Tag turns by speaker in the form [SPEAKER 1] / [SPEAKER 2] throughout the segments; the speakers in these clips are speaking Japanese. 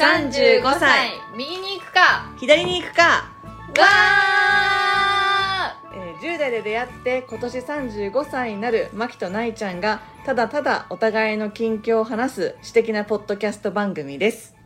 [SPEAKER 1] 35歳。
[SPEAKER 2] 右に行くか。
[SPEAKER 1] 左に行くか、
[SPEAKER 2] わ
[SPEAKER 1] えー10代で出会って今年35歳になるマキとナイちゃんがただただお互いの近況を話す私的なポッドキャスト番組です。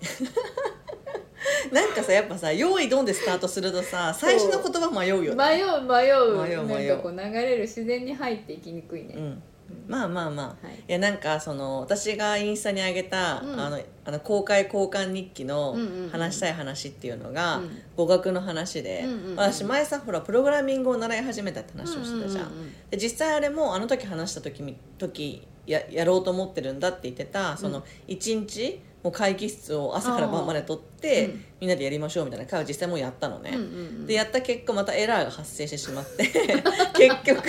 [SPEAKER 1] なんかさやっぱさ用意ドンでスタートするとさ最初の言葉迷うよね。
[SPEAKER 2] 迷う迷う。
[SPEAKER 1] 迷う迷う。
[SPEAKER 2] なんかこう流れる自然に入っていきにくいね、
[SPEAKER 1] うんまあまあまあ、
[SPEAKER 2] はい。
[SPEAKER 1] い、やなんかその私がインスタに上げた、
[SPEAKER 2] うん。
[SPEAKER 1] あのあの公開交換日記の話したい話っていうのが、
[SPEAKER 2] うん。
[SPEAKER 1] 語学の話で、
[SPEAKER 2] うん
[SPEAKER 1] 私前さほらプログラミングを習い始めたって話をしてたじゃん,、
[SPEAKER 2] うんうんうん
[SPEAKER 1] で実際あれもあの時話した時み時ややろうと思ってるんだって言ってたその一日もう会議室を朝から晩まで取って、
[SPEAKER 2] うん。
[SPEAKER 1] みんなでやりましょうみたいな会を実際もうやったのね、
[SPEAKER 2] うんうんうん
[SPEAKER 1] でやった結果またエラーが発生してしまって 結局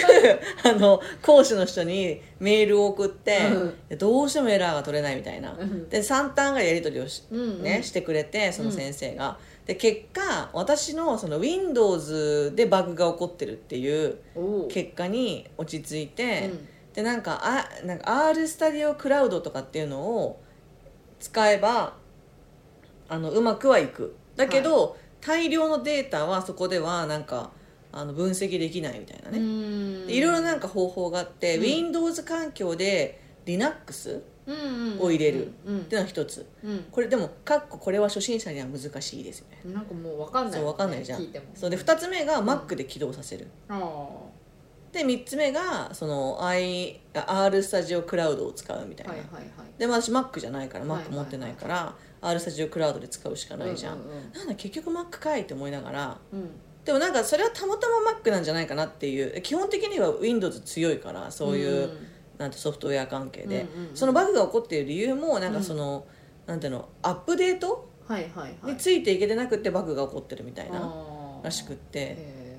[SPEAKER 1] あの講師の人にメールを送って、でどうしてもエラーが取れないみたいな、
[SPEAKER 2] うん。
[SPEAKER 1] で3ターンがやり取りをし,、
[SPEAKER 2] うんうん。
[SPEAKER 1] ね、してくれてその先生が、で結果私のその Windows でバグが起こってるっていう結果に落ち着いて、
[SPEAKER 2] うん。
[SPEAKER 1] でなんかあなんか R スタディオクラウドとかっていうのを使えばあのうまくはいく。だけど、大量のデータはそこではなんかあの分析できないみたいな
[SPEAKER 2] う
[SPEAKER 1] ね、いろいろなんか方法があって、
[SPEAKER 2] うん。
[SPEAKER 1] Windows 環境で Linux
[SPEAKER 2] うんうんうん
[SPEAKER 1] を入れる。
[SPEAKER 2] うん。
[SPEAKER 1] っていうのが一つ。
[SPEAKER 2] うん。
[SPEAKER 1] これでもかっここれは初心者には難しいですよね。
[SPEAKER 2] なんかもう分かんない
[SPEAKER 1] そう
[SPEAKER 2] も
[SPEAKER 1] 分かんないじゃん。そうで2つ目が Mac で起動させる、
[SPEAKER 2] あ
[SPEAKER 1] で3つ目がその I R スタジオクラウドを使うみたいな、
[SPEAKER 2] あはいはいはい。
[SPEAKER 1] でも私 Mac じゃないから
[SPEAKER 2] はいはい
[SPEAKER 1] Mac 持ってないから、R スタジオクラウドで使うしかないじゃん、
[SPEAKER 2] うんうん
[SPEAKER 1] なんだ結局 Mac かいって思いながら
[SPEAKER 2] うん。
[SPEAKER 1] でもなんかそれはたまたま Mac なんじゃないかなっていう。基本的には Windows 強いからそういう、
[SPEAKER 2] うん。
[SPEAKER 1] なんてソフトウェア関係で、
[SPEAKER 2] うんうんうん。
[SPEAKER 1] そのバグが起こっている理由もなんかその、なんていうのアップデート
[SPEAKER 2] はいはいはい。
[SPEAKER 1] についていけてなくてバグが起こってるみたいならしくって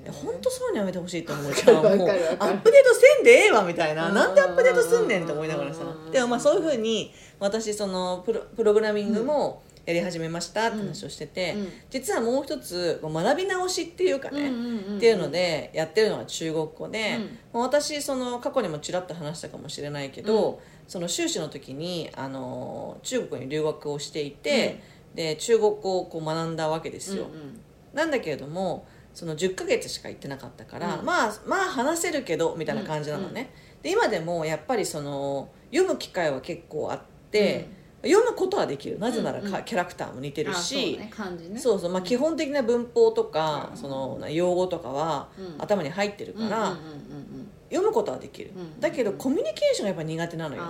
[SPEAKER 1] 本当そういうのやめてほしいと思う。じゃんアップデートせんでええわみたいな。
[SPEAKER 2] うん
[SPEAKER 1] なんでアップデートすんねんって思いながらさ。
[SPEAKER 2] うん。
[SPEAKER 1] でもまあそういうふうに私そのプロプログラミングもやり始めましたって話をしてて、
[SPEAKER 2] うん。
[SPEAKER 1] 実はもう一つ学び直しっていうかね、
[SPEAKER 2] うんうんうんうん。
[SPEAKER 1] っていうのでやってるのが中国語で、
[SPEAKER 2] うん。
[SPEAKER 1] 私その過去にもちらっと話したかもしれないけど、その修士の時にあの中国に留学をしていて、で中国語をこう学んだわけですよ、
[SPEAKER 2] うんうん。
[SPEAKER 1] なんだけれどもその10ヶ月しか行ってなかったから、
[SPEAKER 2] うん。
[SPEAKER 1] まあまあ話せるけどみたいな感じなのね、で今でもやっぱりその読む機会は結構あって、読むことはできる。なぜならか、
[SPEAKER 2] うんうん
[SPEAKER 1] キャラクターも似てる
[SPEAKER 2] あそう
[SPEAKER 1] し、そうそうまあ、基本的な文法とか、
[SPEAKER 2] うん。
[SPEAKER 1] その用語とかは
[SPEAKER 2] うん。
[SPEAKER 1] 頭に入ってるから、
[SPEAKER 2] うんうんうんうん
[SPEAKER 1] 読むことはできる、
[SPEAKER 2] うん
[SPEAKER 1] だけどコミュニケーションがやっぱ苦手なのよ。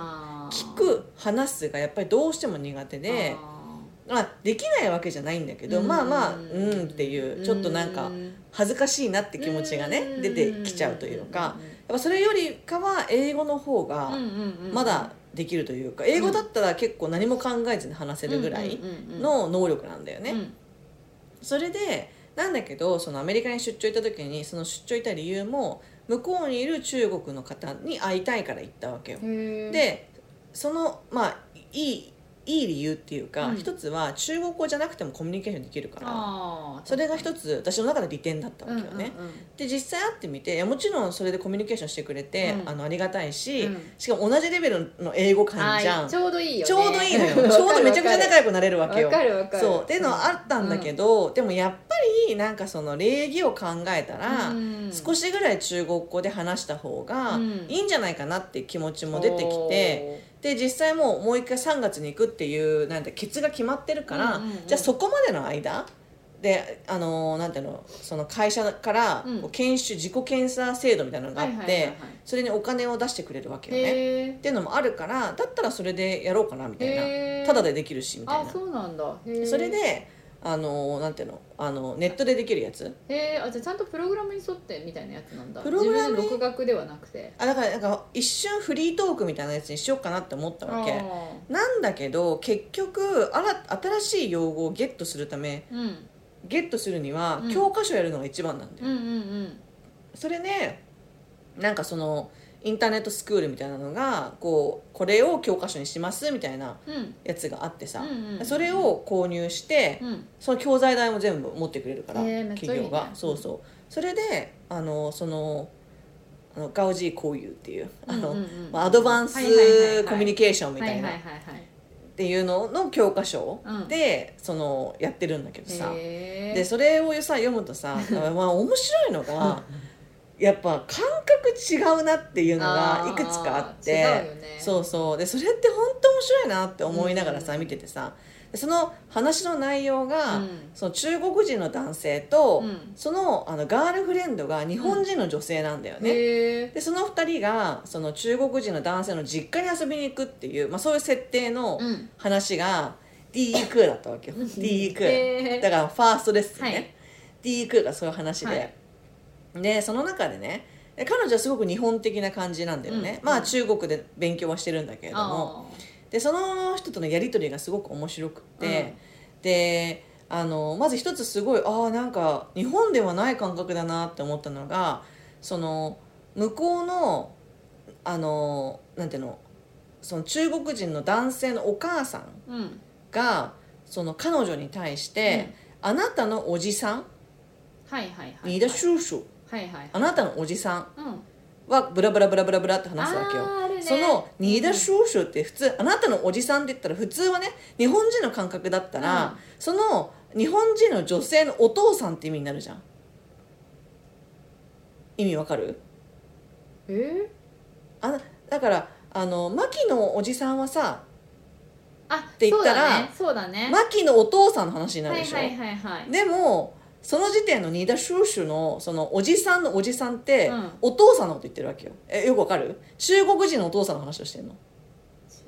[SPEAKER 1] 聞く話すがやっぱりどうしても苦手で
[SPEAKER 2] あ
[SPEAKER 1] まあ、できないわけじゃないんだけど、
[SPEAKER 2] うん。
[SPEAKER 1] まあまあうんっていうちょっとなんか
[SPEAKER 2] うん
[SPEAKER 1] 恥ずかしいなって気持ちがね
[SPEAKER 2] うん。
[SPEAKER 1] 出てきちゃうというかやっぱそれよりかは英語の方がまだできるというか英語だったら結構何も考えずに話せるぐらいの能力なんだよね。
[SPEAKER 2] うん。
[SPEAKER 1] それでなんだけどそのアメリカに出張行った時にその出張行った理由も向こうにいる中国の方に会いたいから行ったわけよ。でそのまあいいいい理由っていうか、
[SPEAKER 2] うん。
[SPEAKER 1] 一つは中国語じゃなくてもコミュニケーションできるから。それが一つ私の中で利点だったわけよね、
[SPEAKER 2] うんうんうん。
[SPEAKER 1] で実際会ってみていやもちろんそれでコミュニケーションしてくれて、
[SPEAKER 2] うん。
[SPEAKER 1] あのありがたいし、
[SPEAKER 2] うん。
[SPEAKER 1] しかも同じレベルの英語感じゃん。
[SPEAKER 2] ちょうどいいよね。
[SPEAKER 1] ちょうどいいのよ。ちょうどめちゃくちゃ仲良くなれるわけよ。
[SPEAKER 2] わかるわかる。
[SPEAKER 1] そう。っていうのはあったんだけど、でもやっぱりなんかその礼儀を考えたら、
[SPEAKER 2] うん。
[SPEAKER 1] 少しぐらい中国語で話した方が
[SPEAKER 2] うん。
[SPEAKER 1] いいんじゃないかなって気持ちも出てきて、で実際もうもう一回3月に行くっていうなんてケツが決まってるから、
[SPEAKER 2] うんうんうん
[SPEAKER 1] じゃあそこまでの間であのなんていうのその会社から
[SPEAKER 2] うん。
[SPEAKER 1] こう研修自己検査制度みたいなのがあって、
[SPEAKER 2] はいはいはいはい。
[SPEAKER 1] それにお金を出してくれるわけよね。
[SPEAKER 2] へ
[SPEAKER 1] っていうのもあるからだったらそれでやろうかなみたいな。ただでできるしみたい
[SPEAKER 2] あ
[SPEAKER 1] な
[SPEAKER 2] そうなんだ。
[SPEAKER 1] それであのなんていうの？あのネットでできるやつ？
[SPEAKER 2] へーあじゃあちゃんとプログラムに沿ってみたいなやつなんだ。
[SPEAKER 1] プログラムに
[SPEAKER 2] 自分で独学ではなくて。
[SPEAKER 1] あだからなんか一瞬フリートークみたいなやつにしようかなって思ったわけ。
[SPEAKER 2] あ
[SPEAKER 1] なんだけど結局あら新しい用語をゲットするため
[SPEAKER 2] ーうん。
[SPEAKER 1] ゲットするには
[SPEAKER 2] うん。
[SPEAKER 1] 教科書やるのが一番なんだよ、
[SPEAKER 2] うんうんうん。
[SPEAKER 1] それでなんかそのインターネットスクールみたいなのがこうこれを教科書にしますみたいな
[SPEAKER 2] うん。
[SPEAKER 1] やつがあってさ、
[SPEAKER 2] うんうん
[SPEAKER 1] それを購入して、
[SPEAKER 2] うん。
[SPEAKER 1] その教材代も全部持ってくれるから、
[SPEAKER 2] へー
[SPEAKER 1] 企業が。そうそう。それであのそのあのガウジー交友っていうあの、まあアドバンスコミュニケーションみたいなっていうのの教科書
[SPEAKER 2] うん。
[SPEAKER 1] で、そのやってるんだけどさ。でそれをさ読むとさ まあ面白いのが やっぱ感覚違うなっていうのがいくつかあってそうそう。でそれって本当面白いなって思いながらさ、
[SPEAKER 2] うん。
[SPEAKER 1] 見ててさ。でその話の内容が、
[SPEAKER 2] うん。
[SPEAKER 1] その中国人の男性と、
[SPEAKER 2] うん。
[SPEAKER 1] そのあのガールフレンドが日本人の女性なんだよね、でその2人がその中国人の男性の実家に遊びに行くっていう、まあ、そういう設定の
[SPEAKER 2] うん。
[SPEAKER 1] 話が D クーだったわけよ。D クー。
[SPEAKER 2] へー。
[SPEAKER 1] だからファーストですね、
[SPEAKER 2] はい。
[SPEAKER 1] D クーがそういう話で、
[SPEAKER 2] はい
[SPEAKER 1] でその中でねで彼女はすごく日本的な感じなんだよね、
[SPEAKER 2] うん。
[SPEAKER 1] まあ中国で勉強はしてるんだけれども。でその人とのやり取りがすごく面白くって、であのまず一つすごいああんか日本ではない感覚だなって思ったのがその向こうのあのなんていうのその中国人の男性のお母さん
[SPEAKER 2] あーうん。
[SPEAKER 1] がその彼女に対して、あなたのおじさん
[SPEAKER 2] はいはいはい
[SPEAKER 1] 你的叔叔
[SPEAKER 2] はいはい。
[SPEAKER 1] あなたのおじさん
[SPEAKER 2] うん。
[SPEAKER 1] はブラブラブラブラブラって話すわけよ。その「ニーダシューシュ」って普通あなたのおじさんって言ったら普通はね日本人の感覚だったら、
[SPEAKER 2] うん。
[SPEAKER 1] その日本人の女性のお父さんって意味になるじゃん。意味わかる？
[SPEAKER 2] え？ー
[SPEAKER 1] あだからあのマキのおじさんはさ
[SPEAKER 2] あ
[SPEAKER 1] て言ったら
[SPEAKER 2] そうだね。そうだね。
[SPEAKER 1] マキのお父さんの話になるでしょ、
[SPEAKER 2] はいはいはいはい。
[SPEAKER 1] でもその時点のニーダシューシュのそのおじさんのおじさんって、
[SPEAKER 2] うん。
[SPEAKER 1] お父さんのこと言ってるわけよ。えよくわかる？中国人のお父さんの話をしてるの？
[SPEAKER 2] 中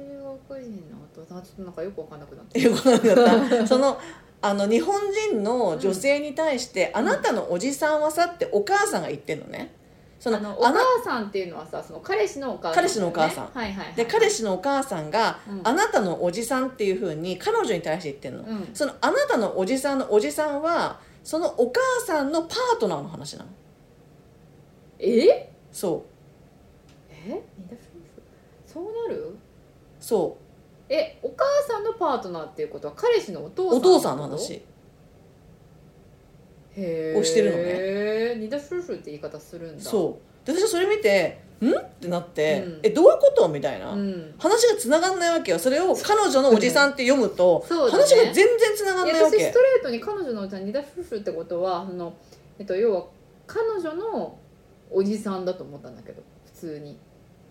[SPEAKER 2] 国人のお父さんちょっとなんかよくわかんなくなって
[SPEAKER 1] よくわかんなかった。そのあの日本人の女性に対して、あなたのおじさんはさってお母さんが言ってるのね。その
[SPEAKER 2] あのお母さんっていうのはさその彼氏のお母さんね、
[SPEAKER 1] 彼氏のお母さん。
[SPEAKER 2] はいはいはい
[SPEAKER 1] で彼氏のお母さんが、
[SPEAKER 2] うん。
[SPEAKER 1] あなたのおじさんっていうふうに彼女に対して言ってるの、
[SPEAKER 2] うん。
[SPEAKER 1] そのあなたのおじさんのおじさんはそのお母さんのパートナーの話なの。
[SPEAKER 2] え？
[SPEAKER 1] そ
[SPEAKER 2] え？二田夫婦そうなる？
[SPEAKER 1] う。そ
[SPEAKER 2] えお母さんのパートナーっていうことは彼氏のお父さん
[SPEAKER 1] うお父さんの話。
[SPEAKER 2] へー。
[SPEAKER 1] をしてるのね。
[SPEAKER 2] へえ二田夫婦って言い方するんだ。
[SPEAKER 1] そう。で私はそれ見てんってなって、
[SPEAKER 2] うん。
[SPEAKER 1] えどういうこと？みたいな、
[SPEAKER 2] うん。
[SPEAKER 1] 話が繋がんないわけよ。それを彼女のおじさんって読むと、
[SPEAKER 2] ね。
[SPEAKER 1] 話が全然繋がんないわけ。
[SPEAKER 2] 私ストレートに彼女のおじさん二田夫婦ってことはその、えっと、要は彼女のおじさんだと思ったんだけど普通に。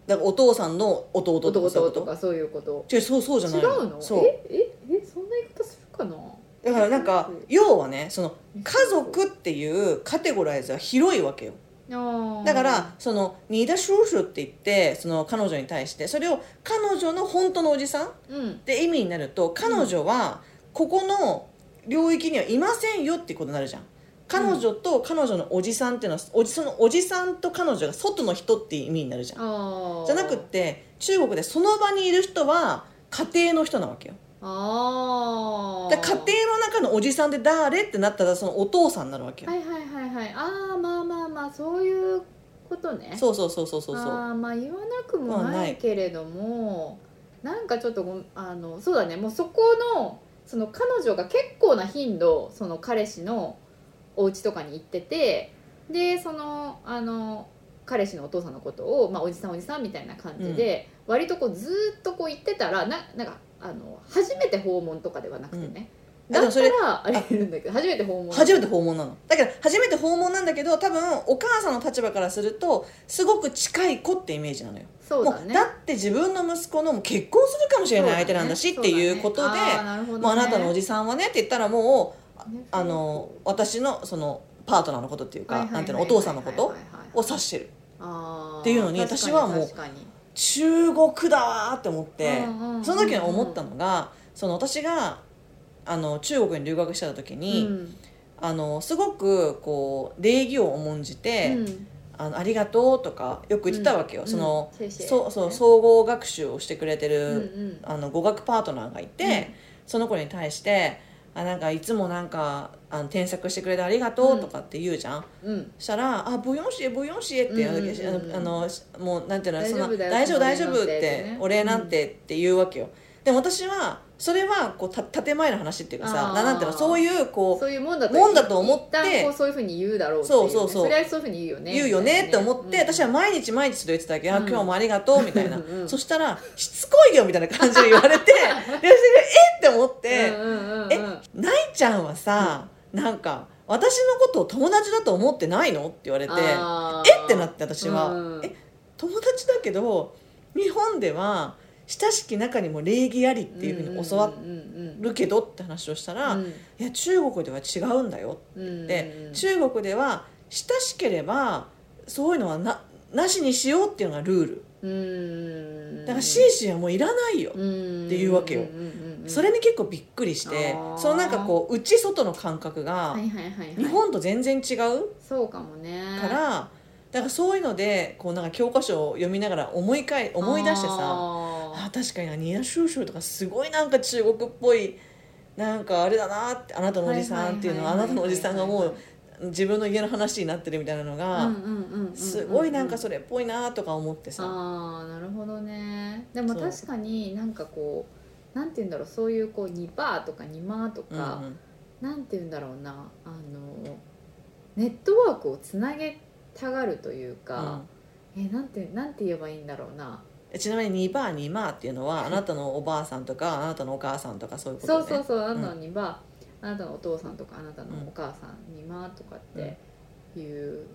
[SPEAKER 1] だからお父さんの弟と
[SPEAKER 2] 弟
[SPEAKER 1] かそういうこと。違うそうそうじゃない
[SPEAKER 2] 違うの？
[SPEAKER 1] そう。
[SPEAKER 2] えええそんな言い方するかな？
[SPEAKER 1] だからなんか要はねその家族っていうカテゴライズは広いわけよだからその「ニーダシューシュ」って言ってその彼女に対してそれを彼女の本当のおじさんっ
[SPEAKER 2] うん。
[SPEAKER 1] て意味になると彼女はここの領域にはいませんよってことになるじゃん。彼女と彼女のおじさんっていうのはおじそのおじさんと彼女が外の人っていう意味になるじゃん。じゃなくって中国でその場にいる人は家庭の人なわけよ
[SPEAKER 2] あ
[SPEAKER 1] で家庭の中のおじさんで誰ってなったらそのお父さんになるわけよ、
[SPEAKER 2] はいはいはいはい。ああまあまあまあそういうことね。
[SPEAKER 1] そうそうそうそうそうそう。
[SPEAKER 2] ああまあ言わなくもな
[SPEAKER 1] まあない
[SPEAKER 2] いけれども、なんかちょっとごあのそうだね。もうそこのその彼女が結構な頻度その彼氏のお家とかに行っててでそのあの彼氏のお父さんのことを、まあ、おじさんおじさんみたいな感じで、割とこうずーっとこう言ってたらななんかあの初めて訪問とかではなくてね、だった
[SPEAKER 1] うん。あでもそれ
[SPEAKER 2] らありえるんだけど初めて訪問
[SPEAKER 1] 初めて訪問なのだから初めて訪問なんだけど多分お母さんの立場からするとすごく近い子ってイメージなのよ。
[SPEAKER 2] そうだね。
[SPEAKER 1] もうだって自分の息子の結婚するかもしれない相手なんだしっていうことで
[SPEAKER 2] ねあね。
[SPEAKER 1] もうあなたのおじさんはねって言ったらもう
[SPEAKER 2] ね
[SPEAKER 1] あの私のそのパートナーのことっていうかなんていうのお父さんのことを指してる。っていうのに私はもう中国だーって思って
[SPEAKER 2] うん
[SPEAKER 1] その時に思ったのがその私があの中国に留学してた時に、
[SPEAKER 2] うん。
[SPEAKER 1] あのすごくこう礼儀を重んじて、
[SPEAKER 2] うん。
[SPEAKER 1] あの「ありがとう」とかよく言ってたわけよ、
[SPEAKER 2] うん。
[SPEAKER 1] その、
[SPEAKER 2] うん。
[SPEAKER 1] そうそ総合学習をしてくれてる、
[SPEAKER 2] うんうん。
[SPEAKER 1] あの語学パートナーがいて、
[SPEAKER 2] うん。
[SPEAKER 1] その子に対して「あなんかいつもなんかあの添削してくれてありがとう」とかって言うじゃん、
[SPEAKER 2] うん。
[SPEAKER 1] そしたら「あブヨンシエブヨンシエ」って言うわけ、
[SPEAKER 2] うんうんうん
[SPEAKER 1] あのもうなんていうのその
[SPEAKER 2] 大丈夫
[SPEAKER 1] 大丈夫大丈夫」っ
[SPEAKER 2] て
[SPEAKER 1] お礼なんてって言うわけよ、でも私はそれはこうた建前の話っていうかさななんていうのそういうこ
[SPEAKER 2] そういうもんだと
[SPEAKER 1] もんだと思って
[SPEAKER 2] そういうふうに言うだろう
[SPEAKER 1] そうそうそう
[SPEAKER 2] それはそういうふうに言うよね。
[SPEAKER 1] う言うよねって思って、私は
[SPEAKER 2] は
[SPEAKER 1] 毎日毎日それ言ってたわけ、あ
[SPEAKER 2] うん。
[SPEAKER 1] 今日もありがとうみたいな、
[SPEAKER 2] うんうん
[SPEAKER 1] そしたらしつこいよみたいな感じで言われて えって思って、
[SPEAKER 2] え
[SPEAKER 1] えないちゃんはさ、なんか私のことを友達だと思ってないのって言われてえってなって私は、
[SPEAKER 2] うん。
[SPEAKER 1] え友達だけど日本では親しき中にも礼儀ありっていうふうに教わるけどって話をしたら、いや中国では違うんだよって、中国では親しければそういうのはななしにしようっていうのがルール。
[SPEAKER 2] うん。
[SPEAKER 1] だからシーシーはもういらないよ、
[SPEAKER 2] って
[SPEAKER 1] いうわけよ。それに結構びっくりしてそのなんかこう内外の感覚が日本と全然違う
[SPEAKER 2] そうかもね。
[SPEAKER 1] からだからそういうのでこうなんか教科書を読みながら思い返思い出してさあ
[SPEAKER 2] あ
[SPEAKER 1] 確かになニア・シューシューとかすごいなんか中国っぽいなんかあれだなってあなたのおじさんっていうのはあなたのおじさんがもう自分の家の話になってるみたいなの
[SPEAKER 2] ー
[SPEAKER 1] が
[SPEAKER 2] うんうんうんうん
[SPEAKER 1] すごいなんかそれっぽいなとか思ってさ。
[SPEAKER 2] ああなるほどね。でも確かになんかこうなんて言うんだろうそういうこう2パーとか2マーと
[SPEAKER 1] うん
[SPEAKER 2] か、なんて言うんだろうなあのネットワークをつなげたがるというか、えなんてなんて言えばいいんだろうな。
[SPEAKER 1] うんちなみに2バー2マーっていうのはあなたのおばあさんとかあなたのお母さんとかそういうことね。
[SPEAKER 2] そうそうそうあなたには、あなたのお父さんとかあなたのお母さんにまとかっていう、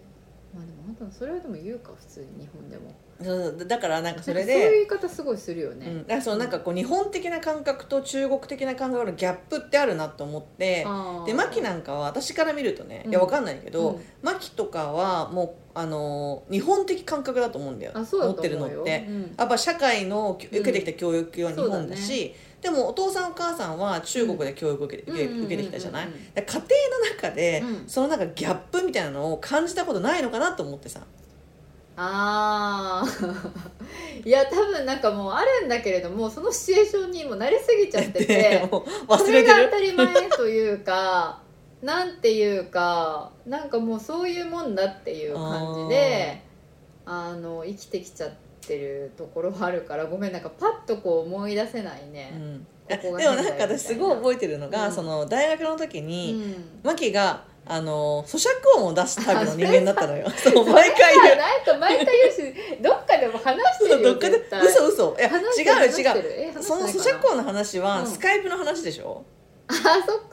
[SPEAKER 2] まあでもあなたのそれはでも言うか普通に日本でも。
[SPEAKER 1] そうだからなんかそれ
[SPEAKER 2] なんかそういう
[SPEAKER 1] で
[SPEAKER 2] 言い方すごいするよね、
[SPEAKER 1] うん、だからそのなんかこう日本的な感覚と中国的な感覚のギャップってあるなと思ってでマキなんかは私から見るとね、
[SPEAKER 2] うん。
[SPEAKER 1] いやわかんないけど、
[SPEAKER 2] うん。
[SPEAKER 1] マキとかはもうあのー日本的感覚だと思うんだよ。持ってるのって、
[SPEAKER 2] うん。
[SPEAKER 1] やっぱ社会の受けてきた教育は日本だし、でもお父さんお母さんは中国で教育を受け,、受け受けてきたじゃない、家庭の中で、
[SPEAKER 2] うん。
[SPEAKER 1] そのなんかギャップみたいなのを感じたことないのかなと思ってさ。
[SPEAKER 2] ああ いや多分なんかもうあるんだけれどもそのシチュエーションにも慣れすぎちゃって
[SPEAKER 1] で
[SPEAKER 2] て
[SPEAKER 1] もう
[SPEAKER 2] それが当たり前というかなんていうかなんかもうそういうもんだっていう感じであの生きてきちゃってるところはあるからごめんなんかパッとこう思い出せないね、
[SPEAKER 1] うん。
[SPEAKER 2] ここが
[SPEAKER 1] でもなんか私すごい覚えてるのが、
[SPEAKER 2] うん。
[SPEAKER 1] その大学の時
[SPEAKER 2] う
[SPEAKER 1] に、
[SPEAKER 2] ん。
[SPEAKER 1] マキがあの咀嚼音を出すタイプの人間だったのよ。そう。毎回言う。
[SPEAKER 2] なんか毎回言うしどっかでも話してるよ
[SPEAKER 1] どっかで嘘嘘。いや違う違う。その咀嚼音の話は
[SPEAKER 2] うん。
[SPEAKER 1] スカイプの話でしょ、
[SPEAKER 2] あ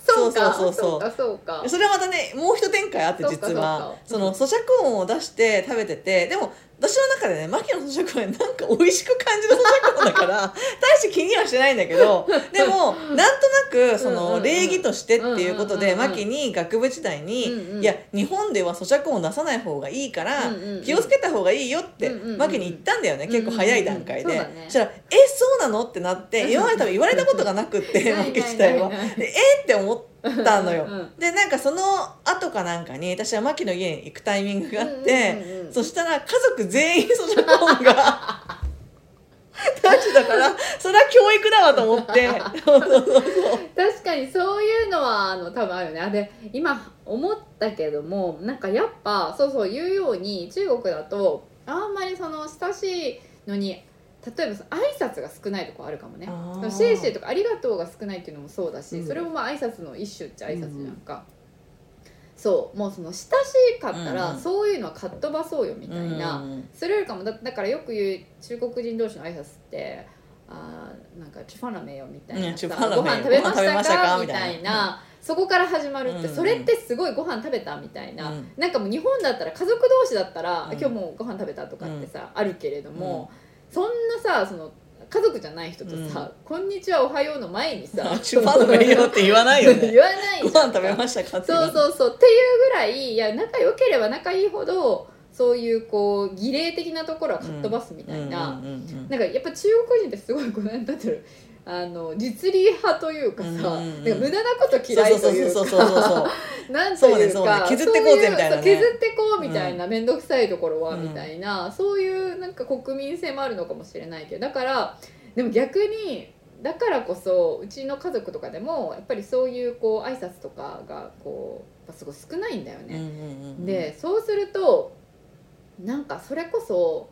[SPEAKER 2] そそうか
[SPEAKER 1] そうそうそう。そう
[SPEAKER 2] かそうか。
[SPEAKER 1] それはまたねもう一展開あって実は。
[SPEAKER 2] そ
[SPEAKER 1] の咀嚼音を出して食べててでも私の中でねマキの咀嚼音はなんか美味しく感じる咀嚼音だから 大して気にはしてないんだけどでもなんとなくそ
[SPEAKER 2] うんうんうん
[SPEAKER 1] の礼儀としてっていうことで
[SPEAKER 2] うんうんうんうん。
[SPEAKER 1] マキに学部時代に、
[SPEAKER 2] うんうん
[SPEAKER 1] いや日本では咀嚼音出さない方がいいから、
[SPEAKER 2] うんうんうん。
[SPEAKER 1] 気をつけた方がいいよって
[SPEAKER 2] うんうんうん
[SPEAKER 1] マキに言ったんだよね、結構早い段階で、
[SPEAKER 2] うんうんうんそね。
[SPEAKER 1] そしたら「えそうなの?」ってなって今まで多分言われたことがなくって マキ自体は。えって思ったのよ、
[SPEAKER 2] うんうん
[SPEAKER 1] でなんかその後かなんかに私はマキの家に行くタイミングがあって、そしたら家族全員咀嚼音がだからそれは教育だわと思って。
[SPEAKER 2] 確かにそういうのはあの多分あるよね。あで今思ったけどもなんかやっぱそうそう言うように中国だとあんまりその親しいのに例えばその挨拶が少ないとこあるかもね。シェイシェイとかありがとうが少ないっていうのもそうだし、
[SPEAKER 1] うん。
[SPEAKER 2] それもまあ挨拶の一種っちゃ挨拶じゃんか、そうもうその親しかったら、
[SPEAKER 1] うんうん。
[SPEAKER 2] そういうのはかっ飛ばそうよみたいな、
[SPEAKER 1] うん
[SPEAKER 2] それよりかもだだからよく言う中国人同士の挨拶ってあーなんか「チュファナメよ」みたいなさご飯食べまし
[SPEAKER 1] たたかみたい
[SPEAKER 2] なそこから始まるって、
[SPEAKER 1] うん
[SPEAKER 2] それってすごいご飯食べたみたいな、
[SPEAKER 1] うん。
[SPEAKER 2] なんかもう日本だったら家族同士だったら、
[SPEAKER 1] うん。
[SPEAKER 2] 今日もうご飯食べたとかってさ、あるけれども、そんなさその家族じゃない人とさ
[SPEAKER 1] うん「
[SPEAKER 2] こんにちはおはよう」の前にさ
[SPEAKER 1] チュファンのメイヨって言わないよね。
[SPEAKER 2] 言わない
[SPEAKER 1] ご
[SPEAKER 2] じゃん。
[SPEAKER 1] 飯食べましたか？って
[SPEAKER 2] そうそうそう。っていうぐらいいや仲良ければ仲いいほどそういうこう儀礼的なところはかっ飛ばすみたいな、
[SPEAKER 1] うんうんうん
[SPEAKER 2] なんかやっぱ中国人ってすごいこうなんだってるあの実利派というかさ、
[SPEAKER 1] うんうんうん。
[SPEAKER 2] なんか無駄なこと嫌いというかなんというか
[SPEAKER 1] 削ってこうぜみたいなね。
[SPEAKER 2] 削ってこうみたいな面倒、くさいところは
[SPEAKER 1] うん
[SPEAKER 2] みたいな、そういうなんか国民性もあるのかもしれないけどだからでも逆にだからこそうちの家族とかでもやっぱりそういうこう挨拶とかがこうやっぱすごい少ないんだよね。
[SPEAKER 1] うんうんうん。
[SPEAKER 2] でそうするとなんかそれこそ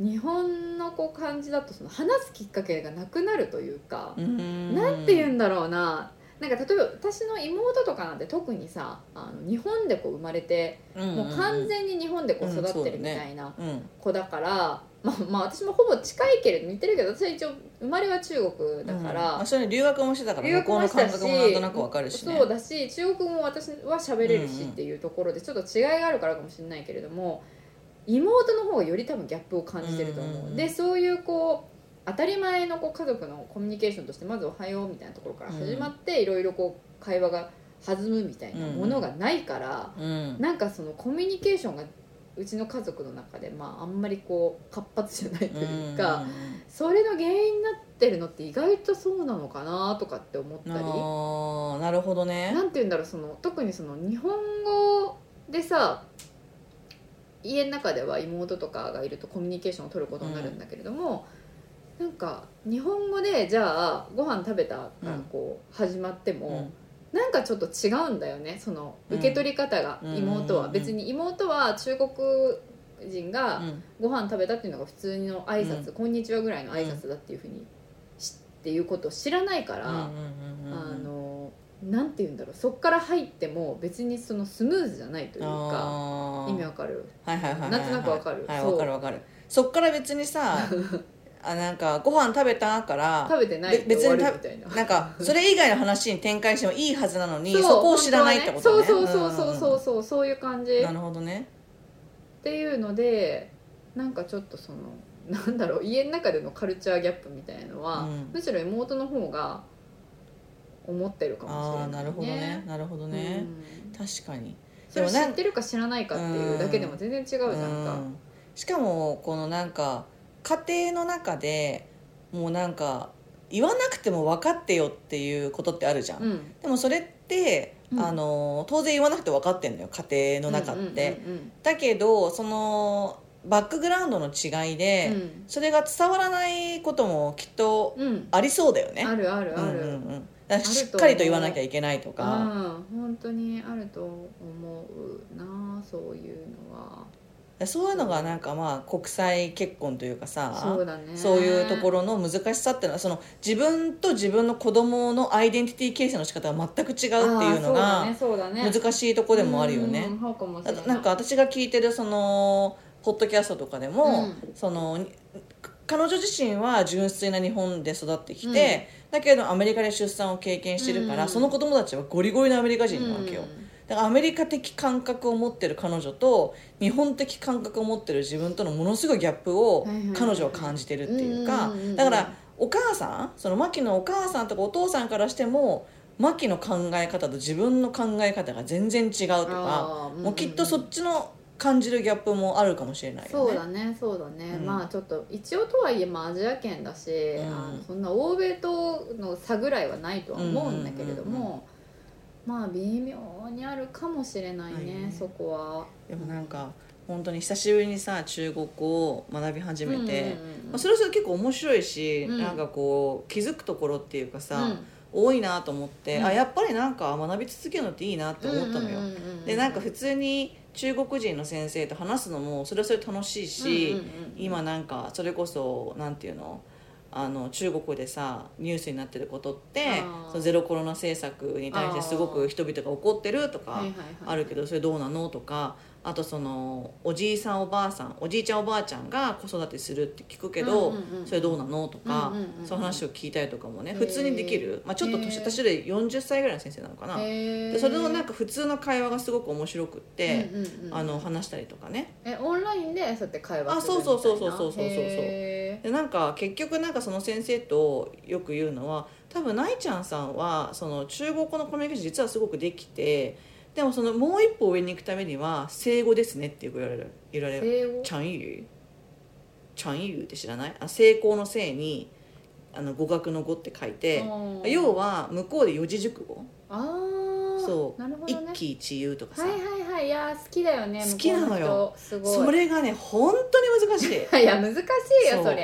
[SPEAKER 2] 日本のこう感じだとその話すきっかけがなくなるというか、
[SPEAKER 1] うん。
[SPEAKER 2] なんて言うんだろうな。なんか例えば私の妹とかなんて特にさあの日本でこう生まれて、もう完全に日本でこう
[SPEAKER 1] うん
[SPEAKER 2] 育ってるみたいな
[SPEAKER 1] うん
[SPEAKER 2] 子だから、まあ、まあ私もほぼ近いけれど似てるけど私は一応生まれは中国だから、
[SPEAKER 1] まあ、それ留学もしてたから
[SPEAKER 2] 留学もしたし
[SPEAKER 1] 感覚もなんとなくわかるしね。
[SPEAKER 2] そうだし中国語も私は喋れるし
[SPEAKER 1] うんうん。
[SPEAKER 2] っていうところでちょっと違いがあるからかもしれないけれども妹の方がより多分ギャップを感じてると思う、
[SPEAKER 1] うんうんうん。
[SPEAKER 2] でそういうこう当たり前のこう家族のコミュニケーションとしてまず「おはよう」みたいなところから始まっていろいろこう会話が弾むみたいなものがないから、
[SPEAKER 1] うん。
[SPEAKER 2] なんかそのコミュニケーションがうちの家族の中で、まあ、あんまりこう活発じゃないというか、それの原因になってるのって意外とそうなのかなとかって思ったり。
[SPEAKER 1] なるほどね。
[SPEAKER 2] なんて言うんだろうその特にその日本語でさ家の中では妹とかがいるとコミュニケーションを取ることになるんだけれども、なんか日本語でじゃあご飯食べたからこう始まっても、なんかちょっと違うんだよねその受け取り方が、
[SPEAKER 1] うん。
[SPEAKER 2] 妹は。
[SPEAKER 1] うん。
[SPEAKER 2] 別に妹は中国人が
[SPEAKER 1] うん。
[SPEAKER 2] ご飯食べたっていうのが普通の挨拶、
[SPEAKER 1] うん。
[SPEAKER 2] こんにちはぐらいの挨拶だっていうふうにしっていうことを知らないから、
[SPEAKER 1] うんうんうんうん。
[SPEAKER 2] あのなんて言うんだろう。そっから入っても別にそのスムーズじゃないというか意味わかる？
[SPEAKER 1] はいはいはいはい
[SPEAKER 2] なんとなくわかる。
[SPEAKER 1] はいわかるわかる。そっから別にさ あなんかご飯食べたから
[SPEAKER 2] 食べてない
[SPEAKER 1] 別にた
[SPEAKER 2] な。
[SPEAKER 1] なんか それ以外の話に展開してもいいはずなのに
[SPEAKER 2] そう。
[SPEAKER 1] そこを知らないってことね。
[SPEAKER 2] そうそうそうそうそう
[SPEAKER 1] う
[SPEAKER 2] そうそういう感じ
[SPEAKER 1] なるほどね
[SPEAKER 2] ていうのでなんかちょっとそのなんだろう家の中でのカルチャーギャップみたいのは、
[SPEAKER 1] うん
[SPEAKER 2] むしろ妹の方が思ってるかもしれない、
[SPEAKER 1] なるほどね。なるほどね、
[SPEAKER 2] うん。
[SPEAKER 1] 確かに。
[SPEAKER 2] それ知ってるか知らないかっていうだけでも全然違うじゃんか、
[SPEAKER 1] うん。しかもこのなんか家庭の中でもうなんか言わなくても分かってよっていうことってあるじゃん、
[SPEAKER 2] うん。
[SPEAKER 1] でもそれって、
[SPEAKER 2] うん。
[SPEAKER 1] あの当然言わなくて分かってんのよ家庭の中って、だけどそのバックグラウンドの違いで、
[SPEAKER 2] うん。
[SPEAKER 1] それが伝わらないこともきっと
[SPEAKER 2] うんうん。
[SPEAKER 1] ありそうだよね。
[SPEAKER 2] あるあるある、
[SPEAKER 1] うんうんうんしっかりと言わなきゃいけないとか、
[SPEAKER 2] うん本当にあると思うなそういうのは。
[SPEAKER 1] そういうのがなんかまあ国際結婚というかさ
[SPEAKER 2] そうだね。
[SPEAKER 1] そういうところの難しさっていうのはその自分と自分の子供のアイデンティティ形成の仕方が全く違うっていうのが難しいとこでもあるよね。
[SPEAKER 2] な
[SPEAKER 1] んか私が聞いてるそのポッドキャストとかでも、
[SPEAKER 2] う
[SPEAKER 1] そのに彼女自身は純粋な日本で育ってきて、だけどアメリカで出産を経験してるから、
[SPEAKER 2] うん。
[SPEAKER 1] その子供たちはゴリゴリのアメリカ人なわけよ、だからアメリカ的感覚を持ってる彼女と日本的感覚を持ってる自分とのものすごいギャップを彼女は感じてるっていうか
[SPEAKER 2] うんうんうんうん。
[SPEAKER 1] だからお母さんそのマキのお母さんとかお父さんからしてもマキの考え方と自分の考え方が全然違うとかもうきっとそっちの感じるギャップもあるかもしれないよね。
[SPEAKER 2] そうだねそうだね、
[SPEAKER 1] うん。
[SPEAKER 2] まあちょっと一応とはいえまあアジア圏だし、
[SPEAKER 1] ん。
[SPEAKER 2] あのそんな欧米との差ぐらいはないとは思うんだけれども、まあ微妙にあるかもしれないね、
[SPEAKER 1] はいね。
[SPEAKER 2] そこは。
[SPEAKER 1] でもなんか本当に久しぶりにさ中国語を学び始めて、
[SPEAKER 2] うんうんうん
[SPEAKER 1] まあ、それはそれ結構面白いし、
[SPEAKER 2] うん。
[SPEAKER 1] なんかこう気づくところっていうかさ、
[SPEAKER 2] うん。
[SPEAKER 1] 多いなと思って、
[SPEAKER 2] うん。
[SPEAKER 1] あやっぱりなんか学び続けるのっていいなって思ったのよ、
[SPEAKER 2] うんうんうんうん。
[SPEAKER 1] でなんか普通に中国人の先生と話すのもそれはそれ楽しいし、
[SPEAKER 2] うんうんうん
[SPEAKER 1] 今なんかそれこそなんていうのあの中国でさニュースになってることってそのゼロコロナ政策に対してすごく人々が怒ってるとかあるけどそれどうなのとかあとそのおじいさんおばあさんおじいちゃんおばあちゃんが子育てするって聞くけど、それどうなのとか、そういう話を聞いたりとかもね普通にできる、まあ、ちょっと年私より40歳ぐらいの先生なのかな。でそれのなんか普通の会話がすごく面白くって、あの話したりとかね。
[SPEAKER 2] えオンラインでそうやって会話する
[SPEAKER 1] あそうそうそうそうそう。そうそうでなんか結局なんかその先生とよく言うのは多分ないちゃんさんはその中国語のコミュニケーション実はすごくできてでもそのもう一歩上に行くためには生語ですねってよく言われる。言われ
[SPEAKER 2] ー
[SPEAKER 1] るチャンユ？ーチャンユーって知らない？あ成功のせいにあの語学の語って書いて要は向こうで四字熟語。
[SPEAKER 2] ああ
[SPEAKER 1] そう。
[SPEAKER 2] なるほどね。
[SPEAKER 1] 一喜一憂とかさ、
[SPEAKER 2] はいはいはい。いやー好きだよね
[SPEAKER 1] 好きなのよ。それがね本当に難しい。
[SPEAKER 2] いや難しいよ
[SPEAKER 1] そ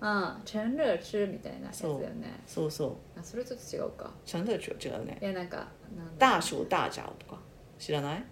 [SPEAKER 1] う
[SPEAKER 2] そりゃうん全熱吃みたいなやつだよね。
[SPEAKER 1] そう。そう
[SPEAKER 2] あそれちょっと違うか。
[SPEAKER 1] ちゃんと違うね。
[SPEAKER 2] いやなんかなんだ
[SPEAKER 1] 大小大脚とか知らない？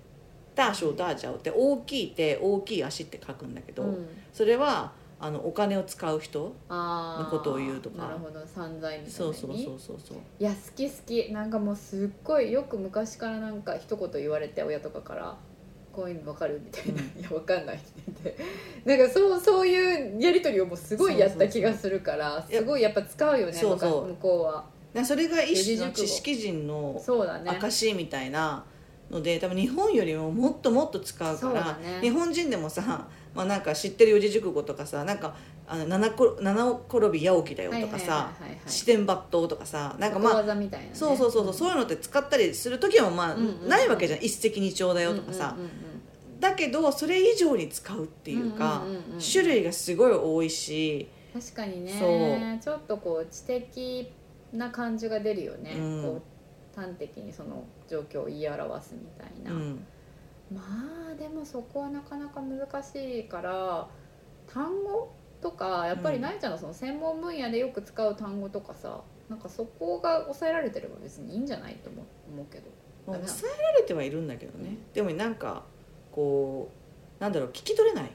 [SPEAKER 1] 大小大脚って大きいって大きい足って書くんだけど、
[SPEAKER 2] うん。
[SPEAKER 1] それはあのお金を使う人
[SPEAKER 2] あー
[SPEAKER 1] のことを言うとか。
[SPEAKER 2] なるほど。散財みたいな
[SPEAKER 1] そうそうそうそうそう。
[SPEAKER 2] いや好き好き。なんかもうすっごいよく昔からなんか一言言われて親とかから「こういうの分かる?」みたいな「
[SPEAKER 1] うん。
[SPEAKER 2] いや分かんない」って言って。なんかそうそういうやり取りをもうすごいやった気がするからすごいやっぱ使うよね
[SPEAKER 1] そうそう。
[SPEAKER 2] 向こうは。
[SPEAKER 1] でそれが一種の知識人の
[SPEAKER 2] そうだね
[SPEAKER 1] 証みたいなので多分日本よりももっともっと使うから
[SPEAKER 2] ね
[SPEAKER 1] 日本人でもさ、まあ、なんか知ってる四字熟語とかさなんかあの七こ七転び八起きだよとかさ四天抜刀とかさなんかまあ
[SPEAKER 2] ね。
[SPEAKER 1] そうそうそうそうそういうのって使ったりする時はまあ、
[SPEAKER 2] うんうんうん。
[SPEAKER 1] ないわけじゃん。一石二鳥だよとかさ、
[SPEAKER 2] うんうんうん。
[SPEAKER 1] だけどそれ以上に使うっていうか、
[SPEAKER 2] うんうんうんうん。
[SPEAKER 1] 種類がすごい多いし。
[SPEAKER 2] 確かにね。
[SPEAKER 1] そう。
[SPEAKER 2] ちょっとこう知的な感じが出るよね、
[SPEAKER 1] うん。
[SPEAKER 2] こう端的にその状況を言い表すみたいな、
[SPEAKER 1] うん。
[SPEAKER 2] まあでもそこはなかなか難しいから単語とかやっぱり
[SPEAKER 1] うん。
[SPEAKER 2] なえちゃんのその専門分野でよく使う単語とかさなんかそこが抑えられてれば別にいいんじゃないと思う思うけど。
[SPEAKER 1] 抑えられてはいるんだけどね、でもなんかこうなんだろう聞き取れない。